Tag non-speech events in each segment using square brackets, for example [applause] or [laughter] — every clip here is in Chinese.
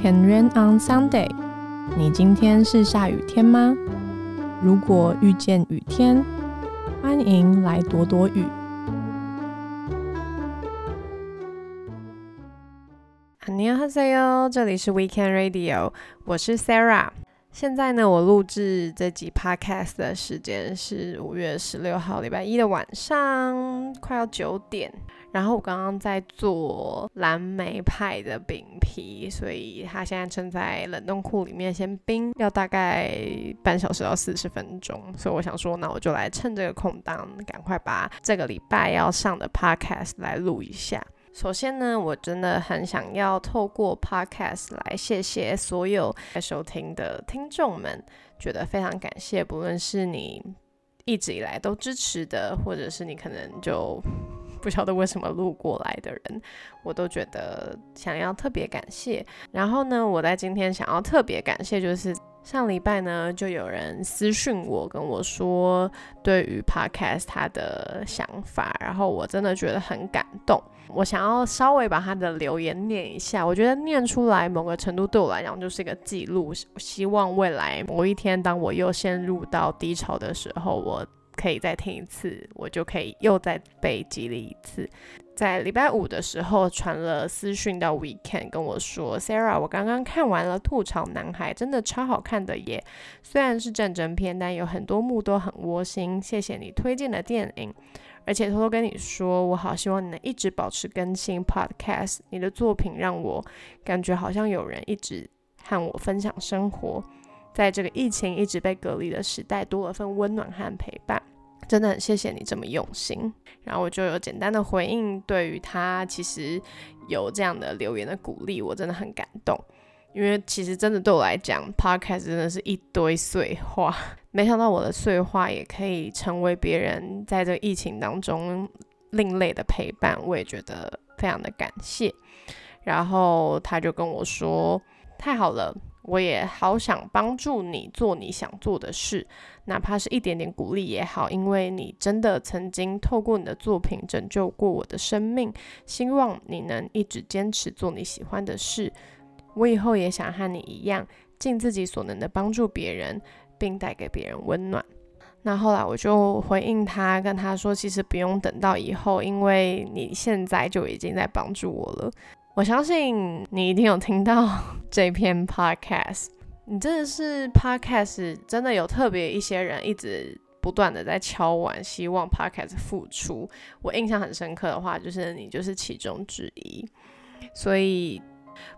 Can rain on Sunday？你今天是下雨天吗？如果遇见雨天，欢迎来躲躲雨。你好，Hello，这里是 Weekend Radio，我是 Sarah。现在呢，我录制这集 Podcast 的时间是五月十六号礼拜一的晚上，快要九点。然后我刚刚在做蓝莓派的饼皮，所以它现在正在冷冻库里面先冰，要大概半小时到四十分钟。所以我想说，那我就来趁这个空档，赶快把这个礼拜要上的 Podcast 来录一下。首先呢，我真的很想要透过 Podcast 来谢谢所有在收听的听众们，觉得非常感谢，不论是你一直以来都支持的，或者是你可能就不晓得为什么路过来的人，我都觉得想要特别感谢。然后呢，我在今天想要特别感谢，就是上礼拜呢，就有人私讯我跟我说对于 Podcast 他的想法，然后我真的觉得很感动。我想要稍微把他的留言念一下，我觉得念出来某个程度对我来讲就是一个记录。希望未来某一天，当我又陷入到低潮的时候，我可以再听一次，我就可以又再被激励一次。在礼拜五的时候传了私讯到 Weekend 跟我说，Sarah，我刚刚看完了《吐槽男孩》，真的超好看的耶！虽然是战争片，但有很多幕都很窝心。谢谢你推荐的电影。而且偷偷跟你说，我好希望你能一直保持更新 Podcast。你的作品让我感觉好像有人一直和我分享生活，在这个疫情一直被隔离的时代，多了份温暖和陪伴。真的很谢谢你这么用心。然后我就有简单的回应，对于他其实有这样的留言的鼓励，我真的很感动。因为其实真的对我来讲，Podcast 真的是一堆碎话。没想到我的碎话也可以成为别人在这疫情当中另类的陪伴，我也觉得非常的感谢。然后他就跟我说：“太好了，我也好想帮助你做你想做的事，哪怕是一点点鼓励也好，因为你真的曾经透过你的作品拯救过我的生命。希望你能一直坚持做你喜欢的事。我以后也想和你一样，尽自己所能的帮助别人。”并带给别人温暖。那后来我就回应他，跟他说：“其实不用等到以后，因为你现在就已经在帮助我了。我相信你一定有听到 [laughs] 这篇 podcast，你真的是 podcast，真的有特别一些人一直不断的在敲碗，希望 podcast 复出。我印象很深刻的话，就是你就是其中之一，所以。”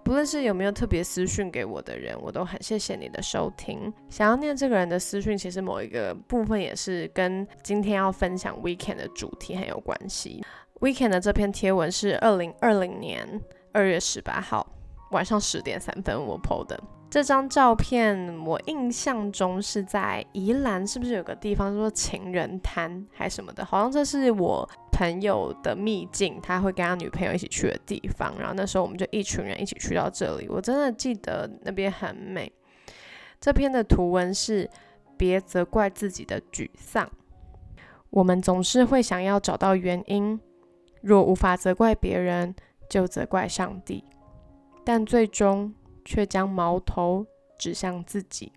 不论是有没有特别私讯给我的人，我都很谢谢你的收听。想要念这个人的私讯，其实某一个部分也是跟今天要分享 Weekend 的主题很有关系。Weekend 的这篇贴文是二零二零年二月十八号晚上十点三分我 PO 的。这张照片我印象中是在宜兰，是不是有个地方叫做情人滩还是什么的？好像这是我朋友的秘境，他会跟他女朋友一起去的地方。然后那时候我们就一群人一起去到这里，我真的记得那边很美。这篇的图文是：别责怪自己的沮丧，我们总是会想要找到原因。若无法责怪别人，就责怪上帝，但最终。却将矛头指向自己。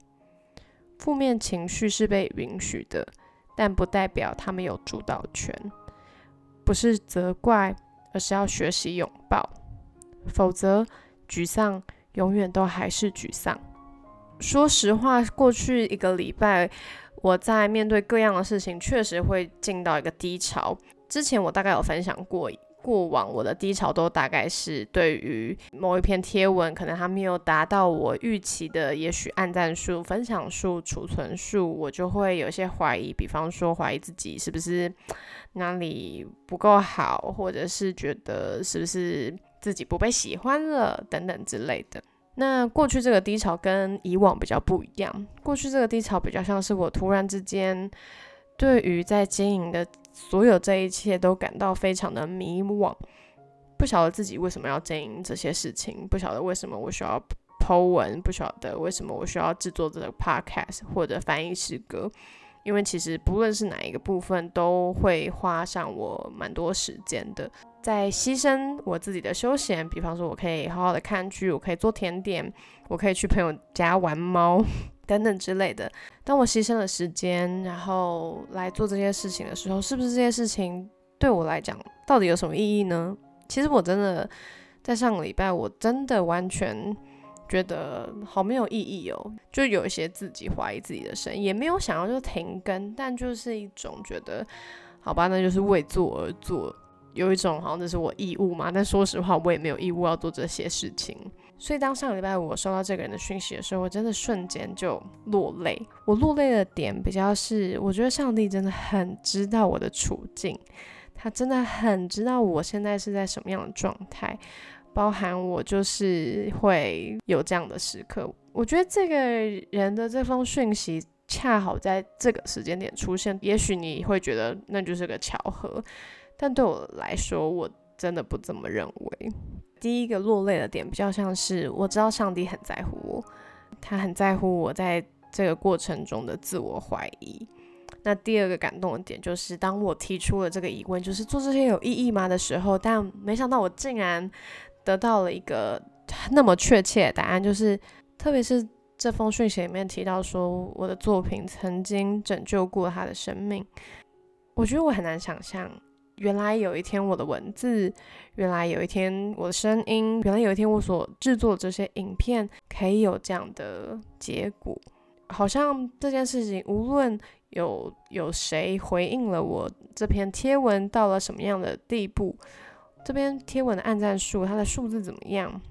负面情绪是被允许的，但不代表他们有主导权。不是责怪，而是要学习拥抱。否则，沮丧永远都还是沮丧。说实话，过去一个礼拜，我在面对各样的事情，确实会进到一个低潮。之前我大概有分享过。过往我的低潮都大概是对于某一篇贴文，可能还没有达到我预期的，也许按赞数、分享数、储存数，我就会有些怀疑，比方说怀疑自己是不是哪里不够好，或者是觉得是不是自己不被喜欢了等等之类的。那过去这个低潮跟以往比较不一样，过去这个低潮比较像是我突然之间对于在经营的。所有这一切都感到非常的迷惘，不晓得自己为什么要经营这些事情，不晓得为什么我需要剖文，不晓得为什么我需要制作这个 podcast 或者翻译诗歌，因为其实不论是哪一个部分，都会花上我蛮多时间的，在牺牲我自己的休闲，比方说我可以好好的看剧，我可以做甜点，我可以去朋友家玩猫等等之类的。当我牺牲了时间，然后来做这些事情的时候，是不是这些事情对我来讲到底有什么意义呢？其实我真的在上个礼拜，我真的完全。觉得好没有意义哦，就有一些自己怀疑自己的声音，也没有想要就停更，但就是一种觉得，好吧，那就是为做而做，有一种好像这是我义务嘛。但说实话，我也没有义务要做这些事情。所以当上礼拜五我收到这个人的讯息的时候，我真的瞬间就落泪。我落泪的点比较是，我觉得上帝真的很知道我的处境，他真的很知道我现在是在什么样的状态。包含我就是会有这样的时刻，我觉得这个人的这封讯息恰好在这个时间点出现，也许你会觉得那就是个巧合，但对我来说，我真的不这么认为。第一个落泪的点比较像是我知道上帝很在乎我，他很在乎我在这个过程中的自我怀疑。那第二个感动的点就是当我提出了这个疑问，就是做这些有意义吗的时候，但没想到我竟然。得到了一个那么确切的答案，就是特别是这封讯息里面提到说我的作品曾经拯救过他的生命。我觉得我很难想象，原来有一天我的文字，原来有一天我的声音，原来有一天我所制作这些影片可以有这样的结果。好像这件事情，无论有有谁回应了我这篇贴文到了什么样的地步。这边贴文的按赞数，它的数字怎么样？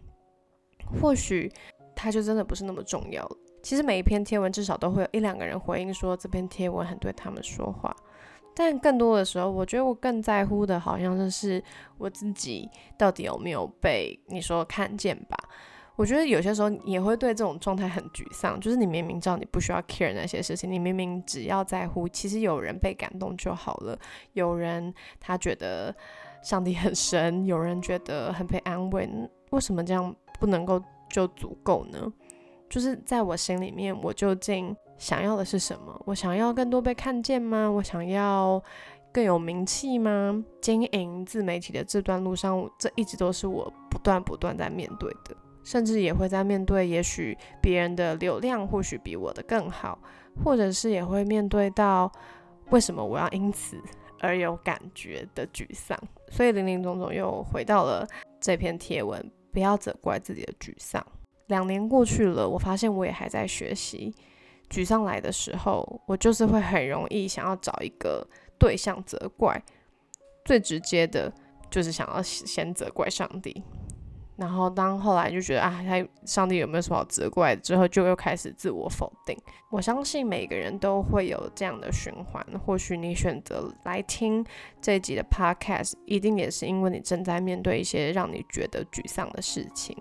或许它就真的不是那么重要了。其实每一篇贴文至少都会有一两个人回应说这篇贴文很对他们说话，但更多的时候，我觉得我更在乎的好像就是我自己到底有没有被你说看见吧。我觉得有些时候也会对这种状态很沮丧，就是你明明知道你不需要 care 那些事情，你明明只要在乎，其实有人被感动就好了，有人他觉得。上帝很深，有人觉得很被安慰，为什么这样不能够就足够呢？就是在我心里面，我究竟想要的是什么？我想要更多被看见吗？我想要更有名气吗？经营自媒体的这段路上，这一直都是我不断不断在面对的，甚至也会在面对，也许别人的流量或许比我的更好，或者是也会面对到为什么我要因此。而有感觉的沮丧，所以林林总总又回到了这篇贴文。不要责怪自己的沮丧。两年过去了，我发现我也还在学习。沮丧来的时候，我就是会很容易想要找一个对象责怪。最直接的就是想要先责怪上帝。然后，当后来就觉得啊，他上帝有没有什么好责怪？之后就又开始自我否定。我相信每个人都会有这样的循环。或许你选择来听这一集的 podcast，一定也是因为你正在面对一些让你觉得沮丧的事情。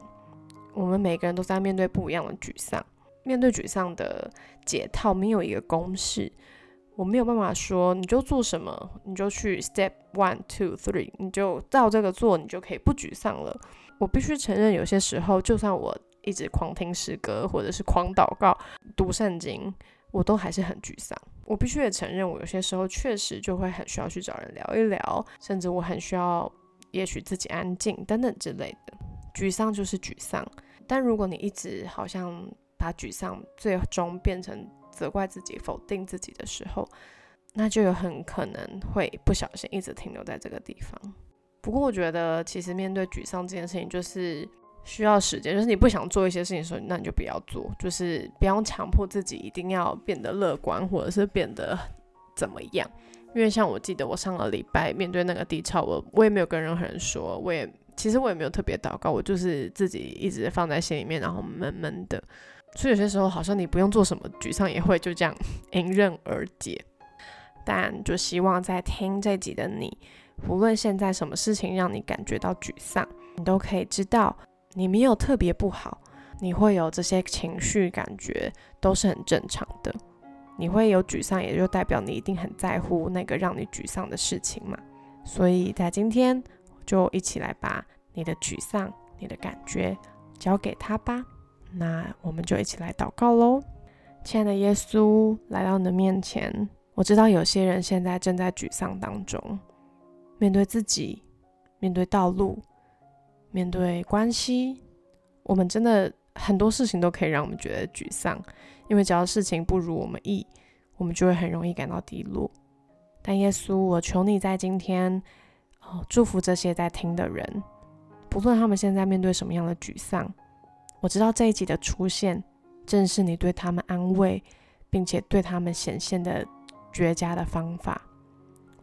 我们每个人都在面对不一样的沮丧。面对沮丧的解套没有一个公式，我没有办法说你就做什么，你就去 step one two three，你就照这个做，你就可以不沮丧了。我必须承认，有些时候，就算我一直狂听诗歌，或者是狂祷告、读圣经，我都还是很沮丧。我必须也承认，我有些时候确实就会很需要去找人聊一聊，甚至我很需要，也许自己安静等等之类的。沮丧就是沮丧，但如果你一直好像把沮丧最终变成责怪自己、否定自己的时候，那就有很可能会不小心一直停留在这个地方。不过我觉得，其实面对沮丧这件事情，就是需要时间。就是你不想做一些事情的时候，那你就不要做，就是不要强迫自己一定要变得乐观，或者是变得怎么样。因为像我记得，我上个礼拜面对那个低潮，我我也没有跟任何人说，我也其实我也没有特别祷告，我就是自己一直放在心里面，然后闷闷的。所以有些时候，好像你不用做什么，沮丧也会就这样 [laughs] 迎刃而解。但就希望在听这集的你。无论现在什么事情让你感觉到沮丧，你都可以知道你没有特别不好，你会有这些情绪感觉都是很正常的。你会有沮丧，也就代表你一定很在乎那个让你沮丧的事情嘛。所以在今天就一起来把你的沮丧、你的感觉交给他吧。那我们就一起来祷告喽，亲爱的耶稣，来到你的面前。我知道有些人现在正在沮丧当中，面对自己，面对道路，面对关系，我们真的很多事情都可以让我们觉得沮丧，因为只要事情不如我们意，我们就会很容易感到低落。但耶稣，我求你在今天，哦，祝福这些在听的人，不论他们现在面对什么样的沮丧，我知道这一集的出现，正是你对他们安慰，并且对他们显现的。绝佳的方法，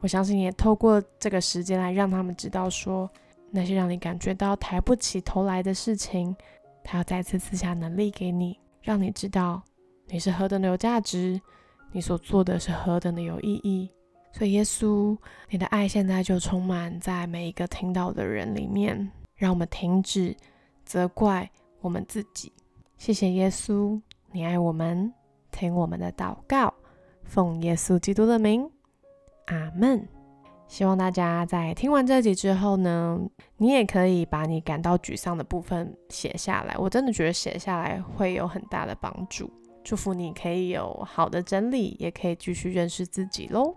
我相信也透过这个时间来让他们知道，说那些让你感觉到抬不起头来的事情，他要再次赐下能力给你，让你知道你是何等的有价值，你所做的是何等的有意义。所以，耶稣，你的爱现在就充满在每一个听到的人里面，让我们停止责怪我们自己。谢谢耶稣，你爱我们，听我们的祷告。奉耶稣基督的名，阿门。希望大家在听完这集之后呢，你也可以把你感到沮丧的部分写下来。我真的觉得写下来会有很大的帮助。祝福你可以有好的整理，也可以继续认识自己喽。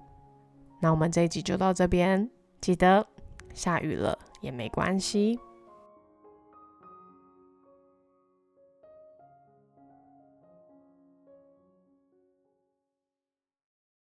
那我们这一集就到这边，记得下雨了也没关系。